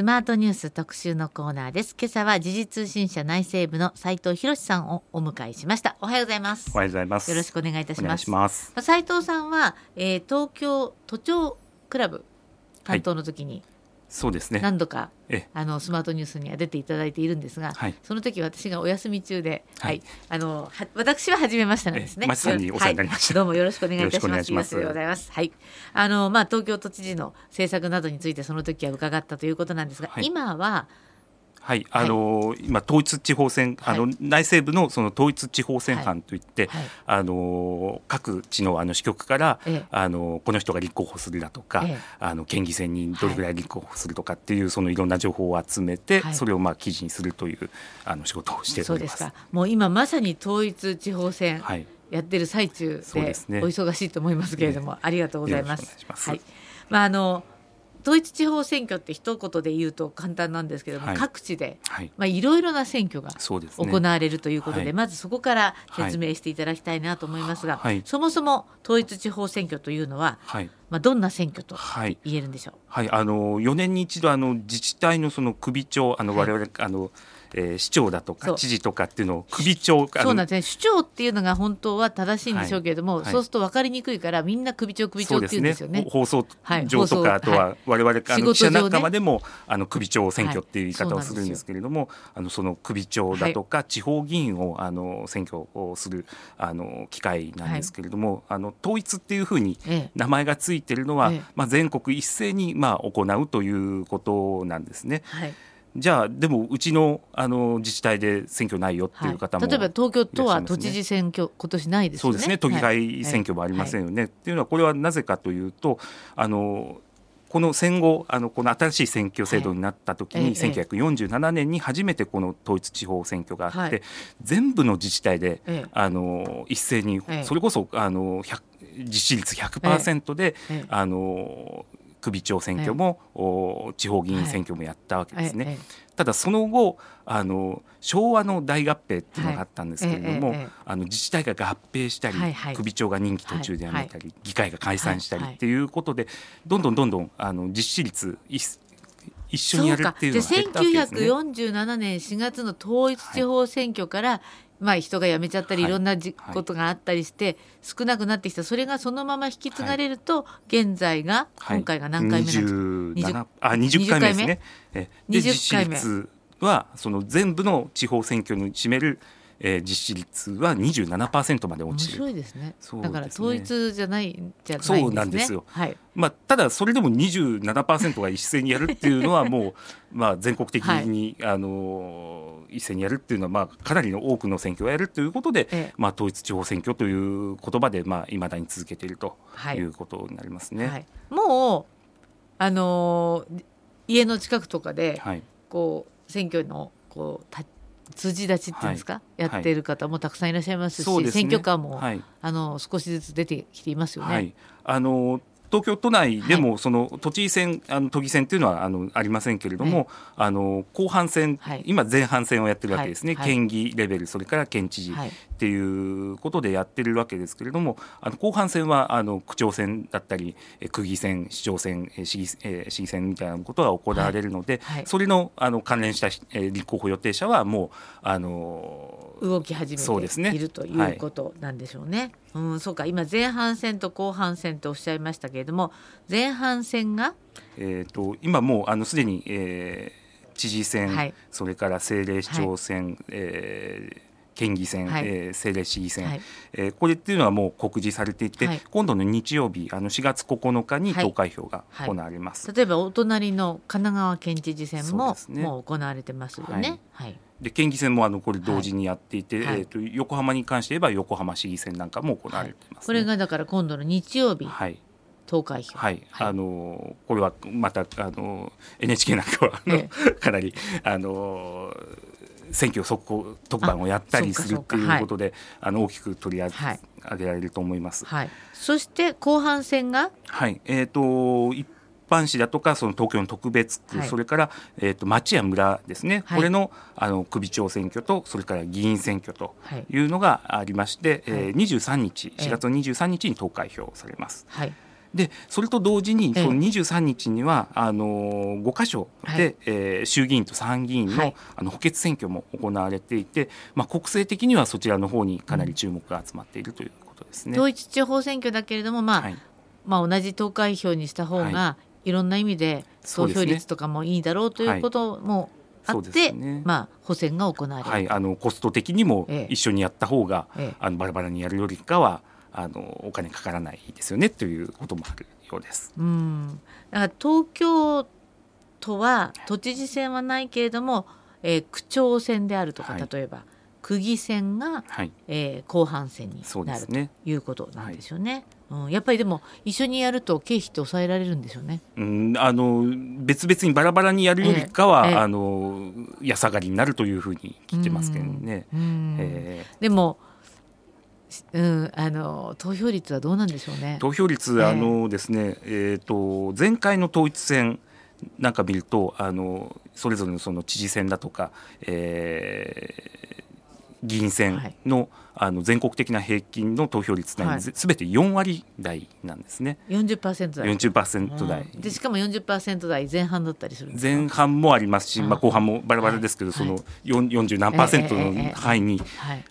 スマートニュース特集のコーナーです。今朝は時事通信社内政部の斉藤博さんをお迎えしました。おはようございます。おはようございます。よろしくお願いいたします。斉藤さんは、えー、東京都庁クラブ担当の時に、はいそうですね。何度かあのスマートニュースには出ていただいているんですが、はい、その時私がお休み中で、はい、はい、あのは私は初めましてなんですね。さんにお世話になりました、はい、どうもよろしくお願いいたします。ますよろしくお願いします。はい、あのまあ東京都知事の政策などについてその時は伺ったということなんですが、今ははい、あの、はい、今統一地方選、あの、内政部のその統一地方選班といって、はい、あの各地のあの支局から、あのこの人が立候補するだとか、あの県議選にどれぐらい立候補するとかっていう、そのいろんな情報を集めて、それをまあ記事にするというあの仕事をしております。もう今まさに統一地方選、やってる最中で、ね、お忙しいと思いますけれども、ありがとうございます。はい、まああの統一地方選挙って一言で言うと簡単なんですけども、はい、各地で、はい、まあ、いろいろな選挙が行われるということで、ね、まずそこから説明していただきたいなと思いますが、はい、そもそも統一地方選挙というのは、まあ、どんな選挙と言えるんでしょう、はい。あの4年に一度あの自治体のその首長あの我々、あのえー、市長だとか知事とかっていうのを首長そうなんですね。首長っていうのが本当は正しいんでしょうけれども、はい。はい、そうすると分かりにくいからみんな首長首長っていうんですよね、ね、放送上とか、あとは我々、あの記者仲間でもあの首長選挙っていう言い方をするんですけれども、あのその首長だとか地方議員をあの選挙をするあの機会なんですけれども、あの統一っていうふうに名前がついてるのは、まあ、全国一斉にまあ行うということなんですね。はいじゃあでもうちのあの自治体で選挙ないよっていう方も、ねはい、例えば東京都は都知事選挙今年ないです、ね、そうですね。都議会選挙もありませんよね、はい、っていうのはこれはなぜかというとあのこの戦後あのこの新しい選挙制度になった時に、はい、1947年に初めてこの統一地方選挙があって、はい、全部の自治体で、あの一斉に、それこそあの実施率100%で、あの首長選挙も、はい、地方議員選挙もやったわけですね。はい、ただその後あの昭和の大合併っていうのがあったんですけれども、あの自治体が合併したり、はいはい、首長が任期途中で辞めたり、議会が解散したりっていうことで、どんどんどんどんあの実施率一緒にやるっていうのが減ったわけですね。1947年4月の統一地方選挙から、まあ、人が辞めちゃったりい。ろんなじ、はい、ことがあったりして少なくなってきた。それがそのまま引き継がれると、現在が、今回が何回目なんですか、あ20回目ですね。えで20回目。はその全部の地方選挙に占めるえー、実施率は27%まで落ちる。面白いですね。だから統一じゃないじゃない、ね、そうなんですよ、はい。まあ、ただそれでも27%が一斉にやるっていうのはもう まあ全国的に、はい、あの一斉にやるっていうのはまあかなりの多くの選挙をやるということで、ええ、まあ、統一地方選挙という言葉でまあ未だに続けているとい。うことになりますね。はい、もうあのー、家の近くとかで、こう選挙のこう辻立ちっていうんですか、はい、やってる方もたくさんいらっしゃいますし、ね、選挙カーも、はい、あの少しずつ出てきていますよね。はい、あの東京都内でもその都知事選、あの都議選っていうのはあのありませんけれども、あの後半戦、今前半戦をやってるわけですね、県議レベルそれから県知事っていうことでやってるわけですけれどもあの後半戦はあの区長選だったり区議選市長選市議,、え市議選みたいなことが行われるので、それのあの関連した、え立候補予定者はもうあの動き始めている、ということなんでしょうね。うん、そうか。今前半戦と後半戦とおっしゃいましたけれども前半戦が、えーと、今もうあのすでに、えー、知事選、はい、それから政令市長選、はい、えー県議選、はい、えー、政令市議選、はい、えー、これっていうのはもう告示されていて、はい、今度の日曜日あの4月9日に投開票が行われます、例えばお隣の神奈川県知事選も、ね、もう行われてますよね。はいで県議選もあのこれ同時にやっていて、はい、えーと、横浜に関して言えば横浜市議選なんかも行われてます、ね。はい、これがだから今度の日曜日、はい、投開票。はい、はい、あのこれはまたあの NHK なんかはあの、ええ、かなりあの選挙速報特番をやったりするっていうことであの大きく取り上げられると思います。はい、そして後半戦が？はい。えーと一般市だとかその東京の特別区、はい、それから、えーと、町や村ですね、はい、これのあの首長選挙とそれから議員選挙とい。うのがありまして、はい、えー、23日4月の23日に投開票されます。はい。でそれと同時にその23日にはあの5箇所で、はい、えー、衆議院と参議院のはい、あの補欠選挙も行われていて、まあ、国政的にはそちらの方にかなり注目が集まっているということですね。統一地方選挙だけれども、まあ、はい、まあ、同じ投開票にした方が、い、ろんな意味で投票率とかもいいだろうということも、あって、ね、まあ、補選が行われる、はい、あのコスト的にも一緒にやった方が、ええ、あのバラバラにやるよりかはあのお金かからないですよねということもあるようです。うん。だから東京都は都知事選はないけれども、えー、区長選であるとか、はい、例えば区議選が、はい、えー、後半戦になる、ね、ということなんですよね。うん、やっぱりでも一緒にやると経費って抑えられるんでしょうね。うん、あの別々にバラバラにやるよりかは、ええ、あの安上がりになるというふうに聞いてますけどね。えー、でも。うん、あの投票率はどうなんでしょうね。投票率、あのですね、えっ、ー、と前回の統一選なんか見るとあのそれぞれのその知事選だとか、えー、議員選の、はい、あの全国的な平均の投票率なんすべて4割台なんですね。40%台。40%台。でしかも40%台前半だったりする前半もありますし、まあ後半もバラバラですけど、はい、その40何パーセントの範囲に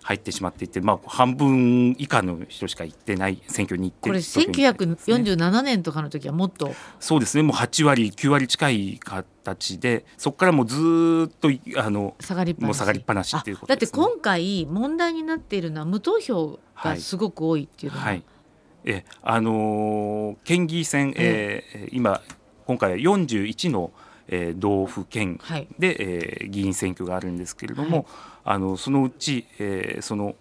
入ってしまっていて、まあ半分以下の人しか行ってない選挙に行ってこれ1947年とかの時はもっと。そうですね。もう8割9割近い形で、そこからもうずっとあの下がりっぱなし。もう下がりっぱなしっていうこと、ね、だって今回問題になっているののは無投票がすごく多いっていうのは、はい、えあのー、県議選、えー、今今回は41の、えー、道府県で、はい、えー、議員選挙があるんですけれども、はい、あのそのうち、えー、その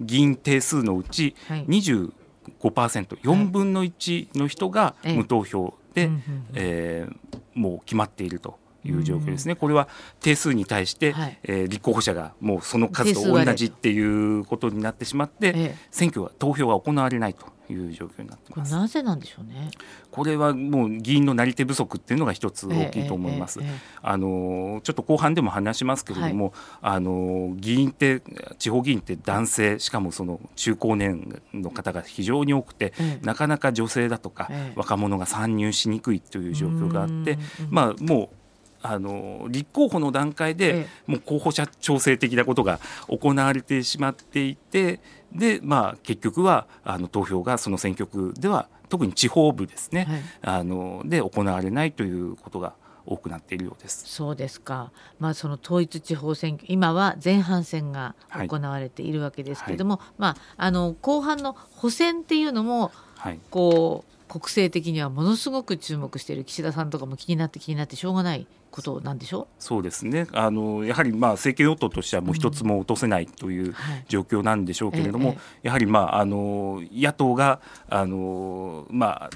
議員定数のうち25%、はい、4分の1の人が無投票で、はい、えー、もう決まっていると。いう状況ですね、これは定数に対して、はい、えー、立候補者がもうその数と同じっていうことになってしまって、選挙は投票が行われないという状況になってます。なぜなんでしょうね。これはもう議員のなり手不足っていうのが一つ大きいと思います。あのちょっと後半でも話しますけれども、はい、あの議員って地方議員って男性しかもその中高年の方が非常に多くて、なかなか女性だとか、若者が参入しにくいという状況があって、まあもうあの立候補の段階で、もう候補者調整的なことが行われてしまっていてで、まあ、結局はあの投票がその選挙区では特に地方部ですね、はい、あので行われないということが多くなっているようです。そうですか。まあその統一地方選挙今は前半戦が行われているわけですけれども、はいはい、まああの後半の補選っていうのも、はい、こう国政的にはものすごく注目している岸田さんとかも気になって気になってしょうがないことなんでしょう？そうですね。あのやはりまあ政権与党としてはもう一つも落とせないという状況なんでしょうけれども、うんはい、やはりまああの野党があのまあ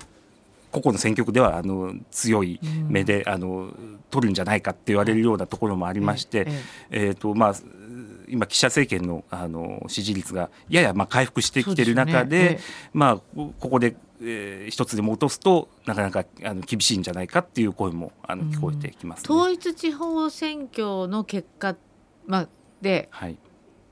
個々の選挙区ではあの強い目で、うん、あの取るんじゃないかって言われるようなところもありまして、ええー、とまあ今岸田政権のあの支持率がややまあ回復してきている中で、ね。え。まあここでえー、一つでも落とすとなかなかあの厳しいんじゃないかっていう声もあの聞こえてきます、ね、統一地方選挙の結果、まあ、で、はい、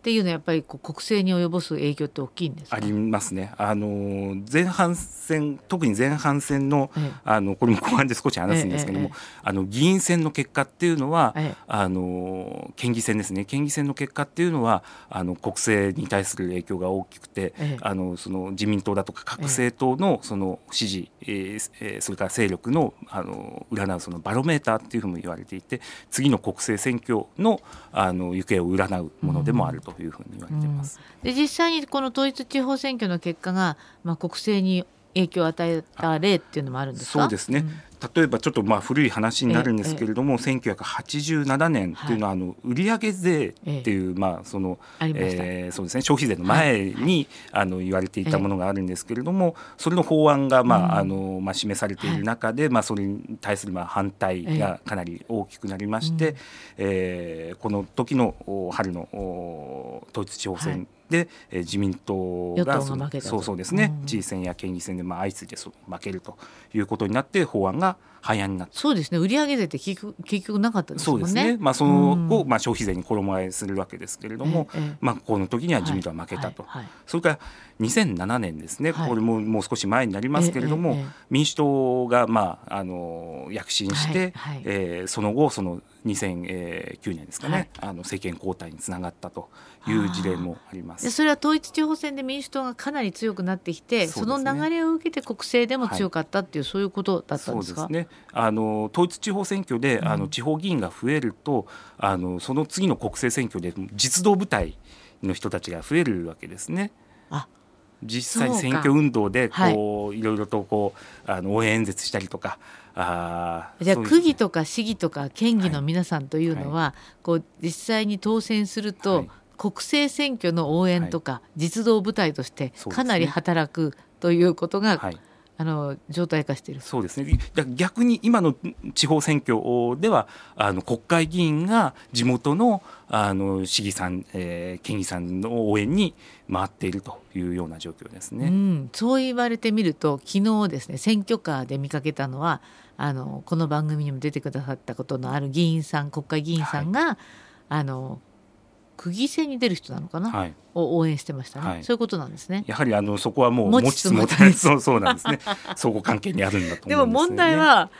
っていうのはやっぱりこう国政に及ぼす影響って大きいんですありますね。あの前半戦特に前半戦の、ええ、あのこれも後半で少し話すんですけども、え、あの議員選の結果っていうのは、あの県議選ですね。県議選の結果っていうのはあの国政に対する影響が大きくて、あのその自民党だとか各政党のその支持、えー、それから勢力のあの占うそのバロメーターっていうふうに言われていて次の国政選挙のあの行方を占うものでもあるというふうに言われてます。で実際にこの統一地方選挙の結果が、まあ、国政に影響を与えた例っていうのもあるんですか？そうですね、うん例えばちょっとまあ古い話になるんですけれども、ええ、1987年っていうのはあの売上税っていう、まあそのえそうですね消費税の前に、あの言われていたものがあるんですけれども、それの法案がまああのまあ示されている中で、まあそれに対するまあ反対がかなり大きくなりまして、えこの時の春の統一地方選で、えー、自民党がそうそうですね、知事選や県議選でまあ相次いでそ負けるということになって法案が廃案になった。そうですね。売上税って結局結局なかったですね。そうですね、まあ、その後、まあ、消費税に衣替えするわけですけれども、ええ、まあ、この時には自民党は負けたと、はい。はい。はい、それから2007年ですね、これももう少し前になりますけれども、民主党が、まあ、あの躍進して、はい。はい、えー、その後その2009年ですかね、あの政権交代につながったという事例もあります。それは統一地方選で民主党がかなり強くなってきてそ、ね,、の流れを受けて国政でも強かったっていう、はい、そういうことだったんですか？ね。あの統一地方選挙で、あの地方議員が増えるとあのその次の国政選挙で実動部隊の人たちが増えるわけですね。あ実際に選挙運動でこう、はい、いろいろとこうあの応援演説したりとかあじゃあ区議とか市議とか県議の皆さんというのは、はい、こう実際に当選すると、はい、国政選挙の応援とか、実動部隊としてかなり働くということが、あの状態化している。そうですね。逆に今の地方選挙ではあの国会議員が地元のあの市議さん、えー、県議さんの応援に回っているというような状況ですね、うん、そう言われてみると昨日ですね選挙カーで見かけたのはあのこの番組にも出てくださったことのある議員さん国会議員さんが、はい、あの区議選に出る人なのかな、はい、を応援してましたね、はい、そういうことなんですね。やはりあのそこはもう持ちつ持たれそう そうなんですね。相互関係にあるんだと、ね、でも問題は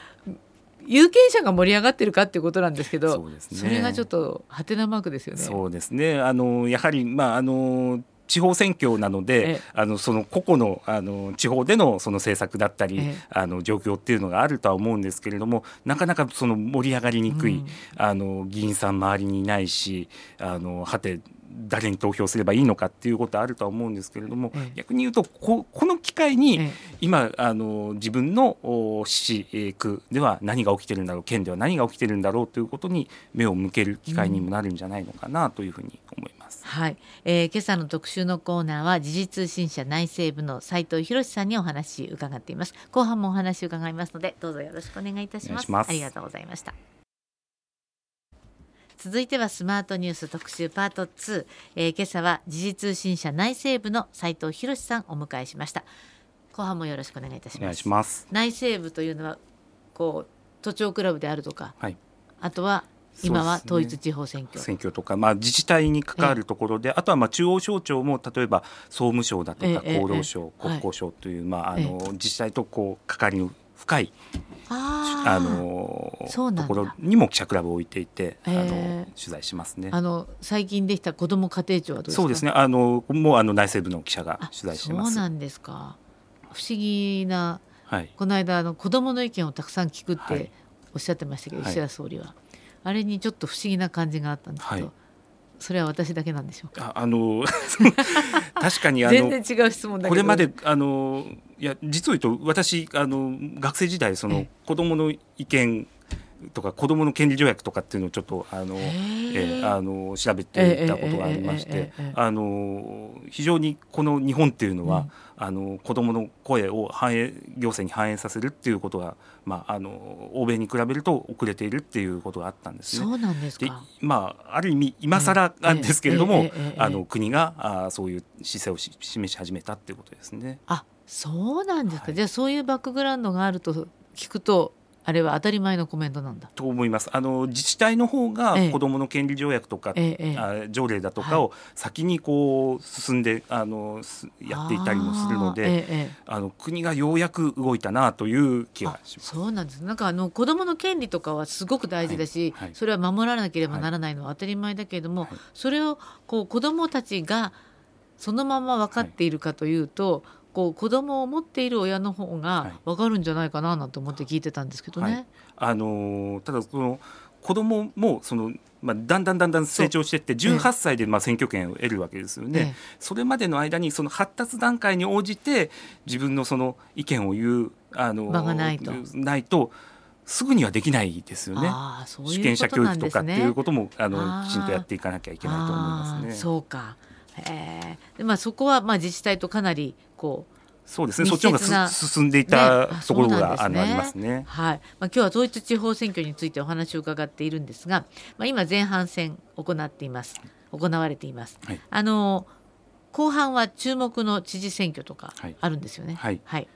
有権者が盛り上がってるかっていうことなんですけどそ、ね、それがちょっとはてなマークですよね。そうですね。あのやはり、まああの地方選挙なので、あのその個々のあの地方でのその政策だったり、あの状況っていうのがあるとは思うんですけれどもなかなかその盛り上がりにくい、うん、あの議員さん周りにいないしあのはて誰に投票すればいいのかっていうことはあるとは思うんですけれども、ええ、逆に言うとここの機会に、え、今あの自分の市区では何が起きてるんだろう県では何が起きてるんだろうということに目を向ける機会にもなるんじゃないのかなというふうに思います。はい、えー、今朝の特集のコーナーは時事通信社内政部の斉藤博さんにお話伺っています。後半もお話伺いますのでどうぞよろしくお願いいたします。ありがとうございました続いてはスマートニュース特集パート2、えー、今朝は時事通信社内政部の斉藤博さんお迎えしました。後半もよろしくお願いいたします。内政部というのはこう都庁クラブであるとか、はい、あとは今は統一地方選挙、ね、選挙とか、まあ、自治体に関わるところで、あとはまあ中央省庁も例えば総務省だとか厚労省、国交省という、まあ、あの自治体とこう関わりの深いあのところにも記者クラブを置いていて、あの取材しますね。あの最近できた子ども家庭庁はそうですね。あのもうあの内政部の記者が取材してます。そうなんですか。不思議な、はい、この間あの子どもの意見をたくさん聞くっておっしゃってましたけど、はい、石田総理は。あれにちょっと不思議な感じがあったんですけど、はい、それは私だけなんでしょうか？あの 確かにあの全然違う質問これまであのいや実を言うと私あの学生時代その子供の意見とか子どもの権利条約とかっていうのをちょっとあの、え。ー、あの調べていたことがありまして、あの非常にこの日本っていうのは、うん、あの子どもの声を反映行政に反映させるっていうことが、まあ、あの欧米に比べると遅れているっていうことがあったんですね。そうなんですかまあ、ある意味今更なんですけれども、あの国があそういう姿勢を示し始めたっていうことですね。あそうなんですか、はい、じゃあそういうバックグラウンドがあると聞くとあれは当たり前のコメントなんだ。と思います。あの自治体の方が子どもの権利条約とか、ええあ条例だとかを先にこう進んであのやっていたりもするので、え、あの国がようやく動いたなという気がします。そうなんです。なんかあの子どもの権利とかはすごく大事だし、はいはい、それは守らなければならないのは当たり前だけれども、はい、それをこう子どもたちがそのまま分かっているかというと、こう子供を持っている親の方が分かるんじゃないかななんて思って聞いてたんですけどね。はい、あのただその子供もそのまあ、だんだんだんだん成長していって18歳でまあ選挙権を得るわけですよね、ええ、それまでの間にその発達段階に応じて自分のその意見を言うあの場がないと。ないとすぐにはできないですよね。主権者教育とかっていうこともあのきちんとやっていかなきゃいけないと思いますね。そうかえー、まあ、そこはまあ自治体とかなりこうそうですね。そっちの方が進んでいた、ね、ところが、ね、あのありますね。はい。まあ今日は統一地方選挙についてお話を伺っているんですが、まあ今前半戦行っています。行われています。はい、あの後半は注目の知事選挙とかあるんですよね。はい。はい。はい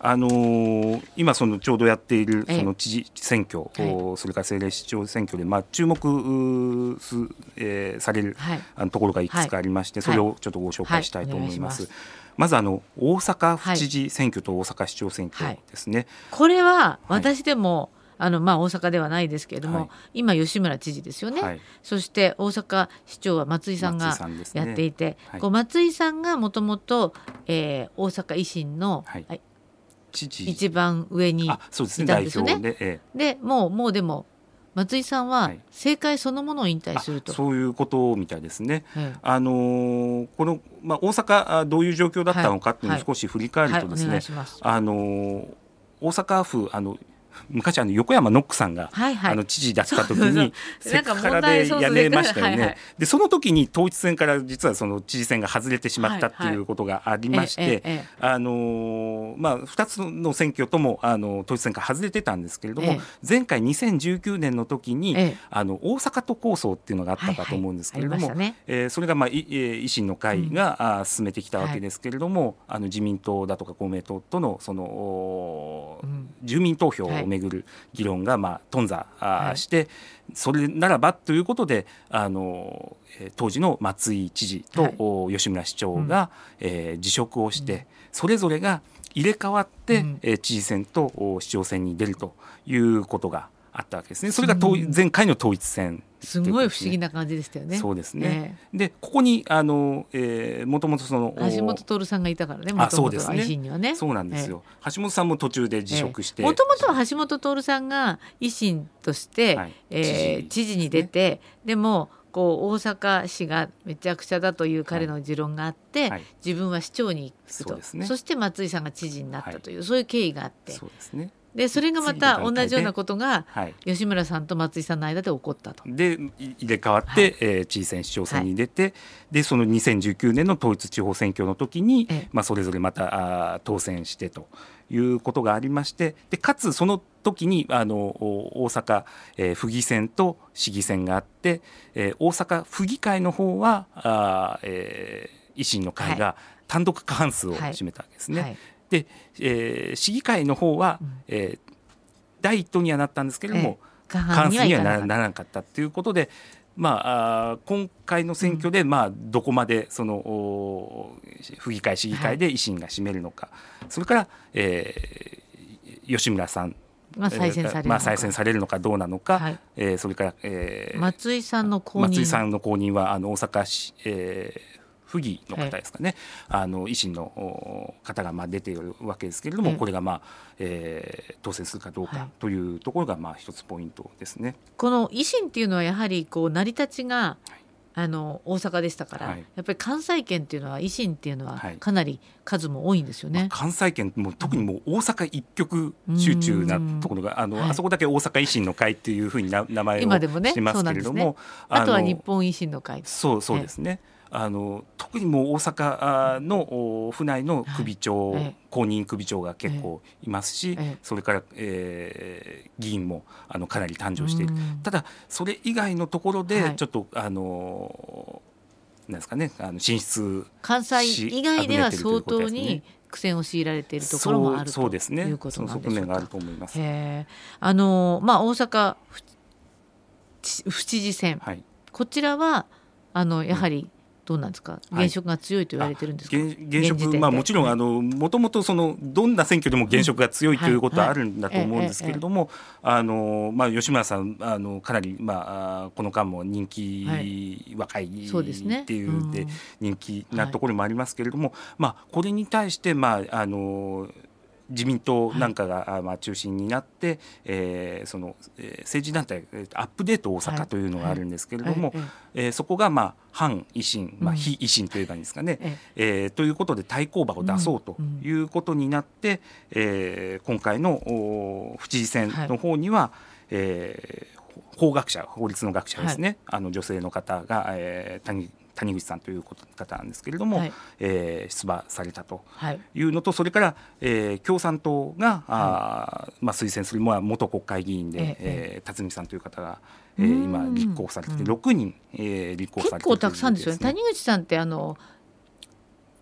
あのー、今そのちょうどやっているその知事選挙、ええ、それから政令市長選挙で、まあ、注目す、えー、される、はい、あのところがいくつかありまして、はい、それをちょっとご紹介したいと思います。はい、まずあの大阪府知事選挙と大阪市長選挙ですね。これは私でも、あのまあ、大阪ではないですけれども、はい、今、吉村知事ですよね、はい、そして大阪市長は松井さんがやっていて、ねはい、こう松井さんがもともと大阪維新の、はい。一番上にいたんですよね。で、ええ、でもうもうでも松井さんは政界そのものを引退すると、そういうことみたいですね。あのー、このまあ大阪どういう状況だったのかっていうのを少し振り返るとですね、あのー、大阪府あの昔あの横山ノックさんが、はいはい、あの知事だった時にセクハラでやめましたよね。はいはい、でその時に統一選から実はその知事選が外れてしまったっていうことがありまして、あのまあ2つの選挙ともあの統一選から外れてたんですけれども、前回2019年の時に、あの大阪都構想っていうのがあったかと思うんですけれども、はいはいね、えー、それがまあ維新の会が、うん、進めてきたわけですけれども、あの自民党だとか公明党とのその、うん、住民投票をめぐる議論がまあ頓挫して、はい、それならばということであの当時の松井知事と吉村市長が、うん、えー、辞職をして、それぞれが入れ替わって、う知事選と市長選に出るということがあったわけですね。それが前回の統一選すごい不思議な感じでしたよね。そうですね。えー、でここにあの、えー、もともとその橋本徹さんがいたからね。あそうですね。ね。そうなんですよ。えー、橋本さんも途中で辞職して。もともとは橋本徹さんが維新として、はい、えー、知事に出て、でもこう大阪市がめちゃくちゃだという彼の持論があって、はい、自分は市長に行くとそ、ね,、して松井さんが知事になったという、はい、そういう経緯があってそうですねでそれがまた同じようなことが吉村さんと松井さんの間で起こったと。で入れ替わって、はい、えー、知事選市長選に出て、はい、でその2019年の統一地方選挙の時に、ええ、まあ、それぞれまたあ当選してということがありましてでかつその時にあの大阪、えー、府議選と市議選があって、えー、大阪府議会の方はあ、えー、維新の会が単独過半数を占めたわけですね。はいで、えー、市議会の方は、うん、えー、第一党にはなったんですけれども、えー、過半数にはならなかった。ということで、まあ、あ今回の選挙で、まあ、どこまでその府議会市議会で維新が占めるのか、はい、それから、えー、吉村さん。まあ、再選されるまあ、再選されるのかどうなのか、はい、えー、それから、えー、松井さんの後任松井さんの後任はあの大阪市、えー、府議の方ですかね、はい、あの維新の方がまあ出ているわけですけれども、これがまあ、えー、当選するかどうかというところがまあ一つポイントですね。この維新っていうのはやはりこう成り立ちが、あの大阪でしたから、はい、やっぱり関西圏っていうのは維新ってい。うのはかなり数も多いんですよね。まあ、関西圏も特にもう大阪一極集中なところが、あの、はい、あそこだけ大阪維新の会っていうふうにな名前をしてますけれども、ね、あとは日本維新の会。そうそうですね。あの特にもう大阪の府内の首長、はい、公認首長が結構いますし、ええ、それから、えー、議員もあのかなり誕生している、ただそれ以外のところでちょっと、はい、あのなんですかねあの進出関西以外では相当に苦戦を強いられているところもあるそうですね。いうことなんでしょうか。側面があると思います。あのまあ大阪府知事選、はい、こちらはあのやはり、どうなんですか？現職が強いと言われてるんですか、はい、現職まあもちろんあのもともとそのどんな選挙でも現職が強いということはあるんだと思うんですけれども、あのまあ吉村さんあのかなりまあこの間も人気、はい、若い。っていうで人気なところもありますけれども、まあこれに対してまああの自民党なんかが、はい、まあ、中心になって、えー、その、えー、政治団体アップデート大阪というのがあるんですけれども、はい。はい、えー、そこが、まあ、反維新、まあ、非維新というかですかね、うん、えー、ということで対抗馬を出そうということになって、うん、えー、今回の府知事選の方には、はい、えー、法学者法律の学者ですね、あの女性の方が、えー、谷谷口さんという方なんですけれども、はい、えー、出馬されたとい。うのと、それから、えー、共産党が、はい、あまあ、推薦する、まあ、元国会議員で、ええー、辰巳さんという方が、えー、今立候補されてて6人、えー、立候補されて結構たくさんですよね。谷口さんってあの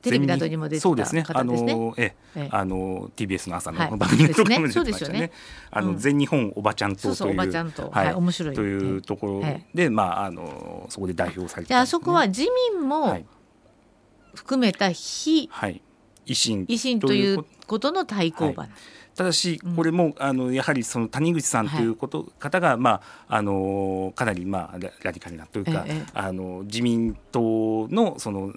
テレビなどにも出てた方ですね。あのええ。あの TBS の朝の番組とかも出てましたね。あの全日本おばちゃんとというはい面白い。というところでまああのそこで代表されてあそこは自民も含めた非維新。維新ということの対抗馬。ただしこれも、あのやはりその谷口さんとい。うこと、方が、まあ、あのかなり、まあ、ラディカルなというか、あの自民党のその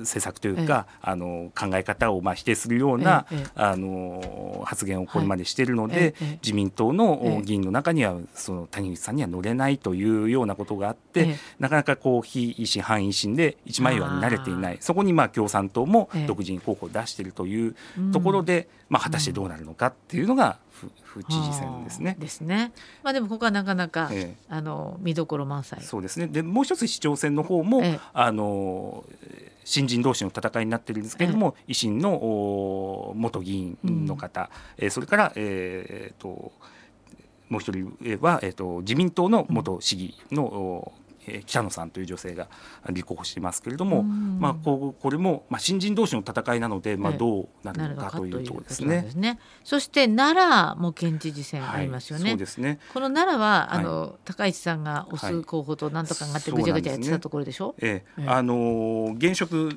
政策というか、あの考え方をまあ否定するような、あの発言をこれまでしているので、自民党の議員の中にはその谷口さんには乗れないというようなことがあって、なかなかこう非維新反維新で一枚岩に慣れていない。そこにまあ共産党も独自に候補を出しているというところで、まあ、果たしてどうなるのかっていうのが府知事選ですね。ですね。まあでもここはなかなか、ええ、あの見どころ満載。そうですね。でもう一つ市長選の方も、え、あの新人同士の戦いになってるんですけれども、維新の元議員の方、うん、えそれからえー、っともう一人は、えー、っと自民党の元市議の、うんえー、北野さんという女性が立候補していますけれども、まあ、ここれも、まあ、新人同士の戦いなので、まあ、どうなるのかというところですね。すね。そして奈良も県知事選ありますよね。はい、そうですね。この奈良はあの、はい、高市さんが推す候補となんとかがあってぐちゃぐちゃやってたところでしょ？うね、ええ。あの現職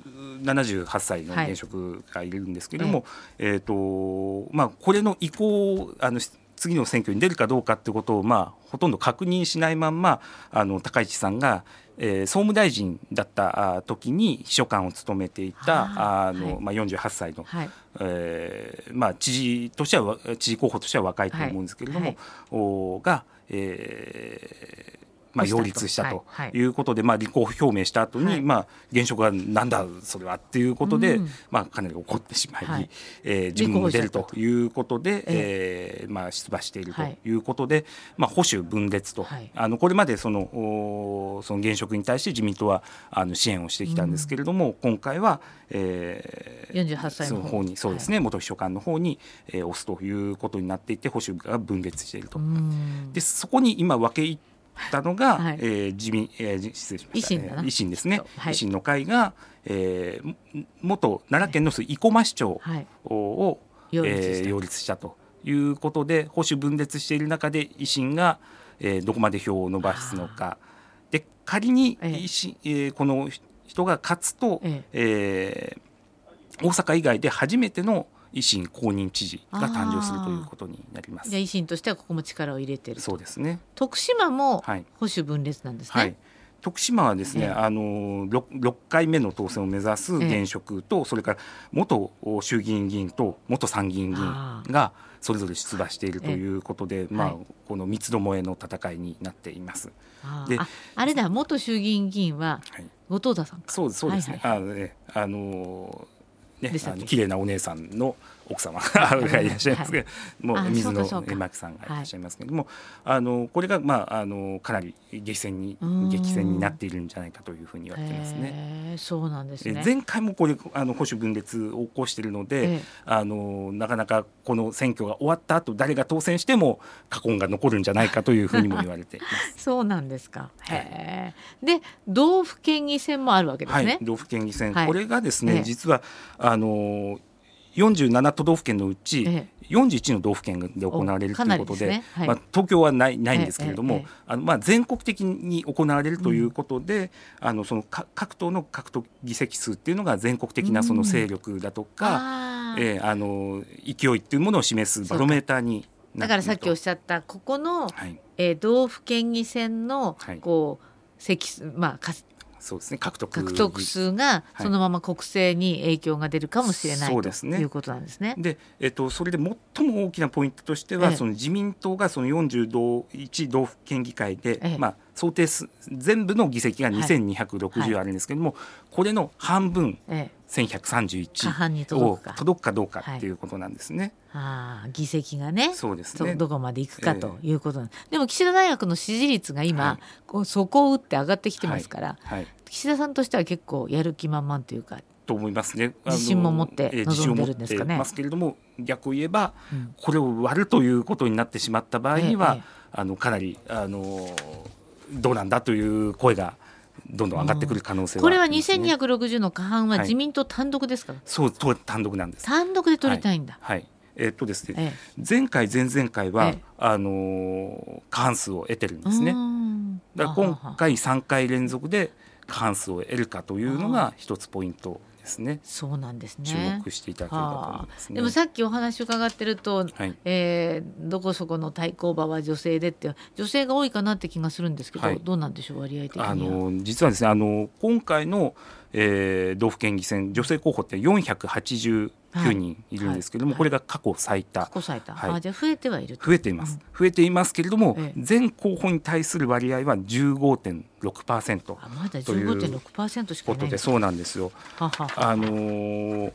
78歳の現職がいるんですけれども、ええ。ー、とまあ、これの意向あの次の選挙に出るかどうかってことを、まあ、ほとんど確認しないまんまあの高市さんが、えー、総務大臣だった時に秘書官を務めていたあの、はい、まあ、48歳の、はい、えー、まあ、知事としては知事候補としては若いと思うんですけれども、はい、おが、えー、まあ、擁立したということで、まあ、立候補表明した後に、まあ、現職はなんだそれはっていうことで、まあ、かなり怒ってしまい、はえ自分も出るということで、えーまあ、出馬しているとい。うことで、まあ、保守分裂と、あのこれまでそのその現職に対して自民党はあの支援をしてきたんですけれども、今回は、えー、48歳の方に。そうですね、元秘書官の方に、えー、押すということになっていて保守が分裂していると。でそこに今分け入ったのが、はい、えー、自民、えー、失礼しました、ね、維新ですね、はい、維新の会が、えー、元奈良県の生駒市長を、はい、えー、擁立したということで保守分裂している中で維新が、えー、どこまで票を伸ばすのか。で仮に維新、えー、この人が勝つと、え。えー、大阪以外で初めての維新公認知事が誕生するということになります。じゃ維新としてはここも力を入れてるそうですね。徳島も保守分裂なんですね。はい。はい徳島はですね、えあの 6, 6回目の当選を目指す現職と、え、それから元衆議院議員と元参議院議員がそれぞれ出馬しているということで、まあ、この三つどもえの戦いになっています。であれだ。元衆議院議員は後藤田さんそうそうですね。はいはい、あのねあのね、綺麗なお姉さんの奥様がいらっしゃいますけど、もう水野真紀さんがいらっしゃいますけれども、あのこれがまああのかなり激戦に激戦になっているんじゃないかというふうに言われてますね。そうなんですね。前回もこれあの保守分裂を起こしているので、あのなかなかこの選挙が終わった後誰が当選しても過言が残るんじゃないかというふうにも言われています。そうなんですか。へで道府県議選もあるわけですね。道府県議選、これがですね、実はあの47都道府県のうち、ええ、41の道府県で行われるということで、ね。はい、まあ、東京はないないんですけれども、え、あのまあ、全国的に行われるということで、うん、あのその各党の獲得議席数っていうのが全国的なその勢力だとか、うん、えー、あの勢いっていうものを示すバロメーターにだからさっきおっしゃったここの、はい、えー、道府県議選のこう、はい席まあそうですね。獲得獲得数がそのまま国政に影響が出るかもしれない、はい、ということなんですね。で、えっと、それで最も大きなポイントとしては、ええ、その自民党がその40道1道府県議会で、え、まあ、想定す全部の議席が2260あるんですけれども、はい、これの半分、ええ、1131を届くかどうかっていうことなんですね。あ議席がねそうですね。どこまでいくかということ、えー、でも岸田大学の支持率が今、はい、こう底を打って上がってきてますから、はい。はい、岸田さんとしては結構やる気満々というかと思いますね。自信も持って臨んでるんですかね。ますけれども逆を言えば、うん、これを割るということになってしまった場合には、えー、あのかなりあのどうなんだという声がどんどん上がってくる可能性は、ね、これは2260の過半は自民党単独ですか、はい、そう単独なんです。単独で取りたいんだ、はい、はい。えー、っとですね、ええ、前回前々回は、え、あのー、過半数を得てるんですね。だから今回3回連続で過半数を得るかというのが一つポイントですね。そうなんですね。注目していただければと思います、ね、でもさっきお話伺ってると、はい、えー、どこそこの対抗馬は女性でって女性が多いかなって気がするんですけど、はい、どうなんでしょう割合的にあの実はですねあの今回の、えー、道府県議選女性候補って480 9人いるんですけれども、はい、これが過去最多。過去最多。はい、あじゃ増えてはいる増えています、うん、増えていますけれども、ええ、全候補に対する割合は15.6%あまだ15.6%しかことでそうなんですよ。ははあのー、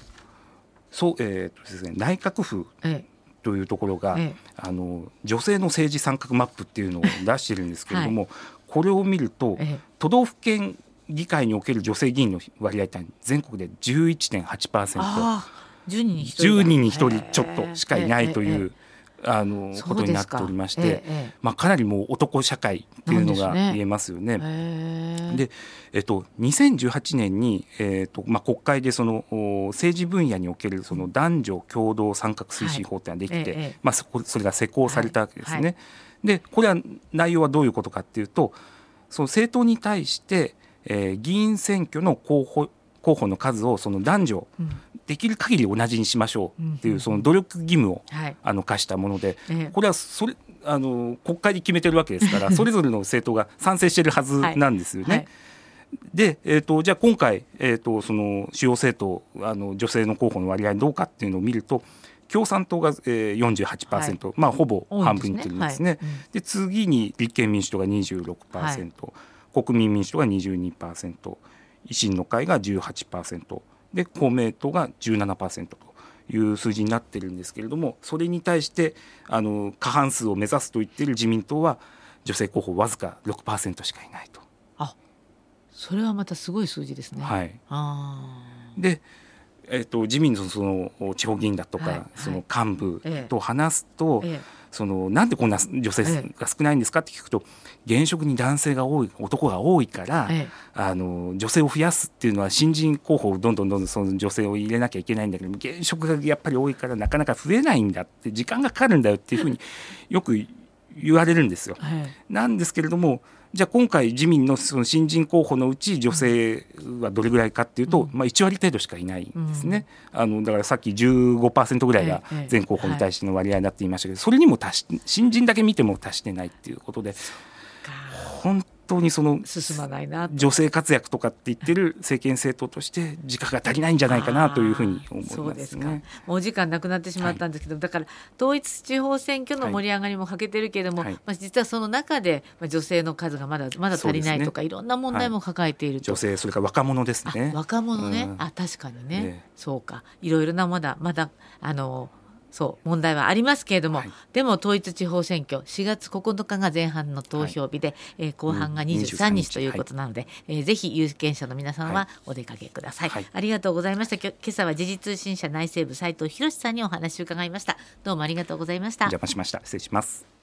そうえー、とですね内閣府、えというところが、ええ、あの女性の政治参画マップっていうのを出してるんですけれども、はい、これを見ると、え、都道府県議会における女性議員の割合って全国で11.8%。10人に1人 ,10 人に1人ちょっとしかいないという。あのことになっておりまして、ええ、まあ、かなりもう男社会っていうのが言えますよね。で、えっと、2018年に、えっとまあ、国会でその政治分野におけるその男女共同参画推進法っていうのができて、はい、まあ、そこそれが施行されたわけですね。でこれは内容はどういうことかっていうとその政党に対して、えー、議員選挙の候補候補の数をその男女、できる限り同じにしましょうっていうその努力義務を、あの課したもので、これはそれあの国会で決めてるわけですから それぞれの政党が賛成してるはずなんですよね。で、えーと、じゃあ今回、えーと、その主要政党あの女性の候補の割合どうかっていうのを見ると共産党が、えー、48%、はい、まあ、ほぼ半分いってるんですね。で、次に立憲民主党が26%、はい、国民民主党が22%。維新の会が18%で公明党が17%という数字になってるんですけれどもそれに対してあの過半数を目指すと言っている自民党は女性候補わずか6%しかいないと。あそれはまたすごい数字ですね。はい、あでえーと、自民のその地方議員だとか、はい、その幹部と話すと、えええそのなんでこんな女性が少ないんですかって聞くと現職に男性が多い男が多いから、ええ、あの女性を増やすっていうのは新人候補をどんどんどんどんその女性を入れなきゃいけないんだけど現職がやっぱり多いからなかなか増えないんだって時間がかかるんだよっていうふうによく言われるんですよ。え、なんですけれどもじゃあ今回自民のその新人候補のうち女性はどれぐらいかっていうと、うん、まあ、1割程度しかいないんですね、うん、あのだからさっき15%ぐらいが全候補に対しての割合になっていましたけど、それにも達し新人だけ見ても達してないっていうことで本当にその進まないな女性活躍とかって言ってる政権政党として時間が足りないんじゃないかなというふうに思います、ね、そうですか。もう時間なくなってしまったんですけど、はい、だから統一地方選挙の盛り上がりも欠けてるけれども、はい、まあ、実はその中で、まあ、女性の数がまだまだ足りないとか、ね、いろんな問題も抱えていると、女性それから若者ですね。若者ね、うん、あ確かにね、ね、そうか。いろいろなまだまだあのそう問題はありますけれども、はい、でも統一地方選挙4月9日が前半の投票日で、はい、えー、後半が23日ということなので、はい、えー、ぜひ有権者の皆さんはお出かけください、はい、ありがとうございました。今朝は時事通信社内政部斉藤博さんにお話を伺いました。どうもありがとうございました。お邪魔しました。失礼します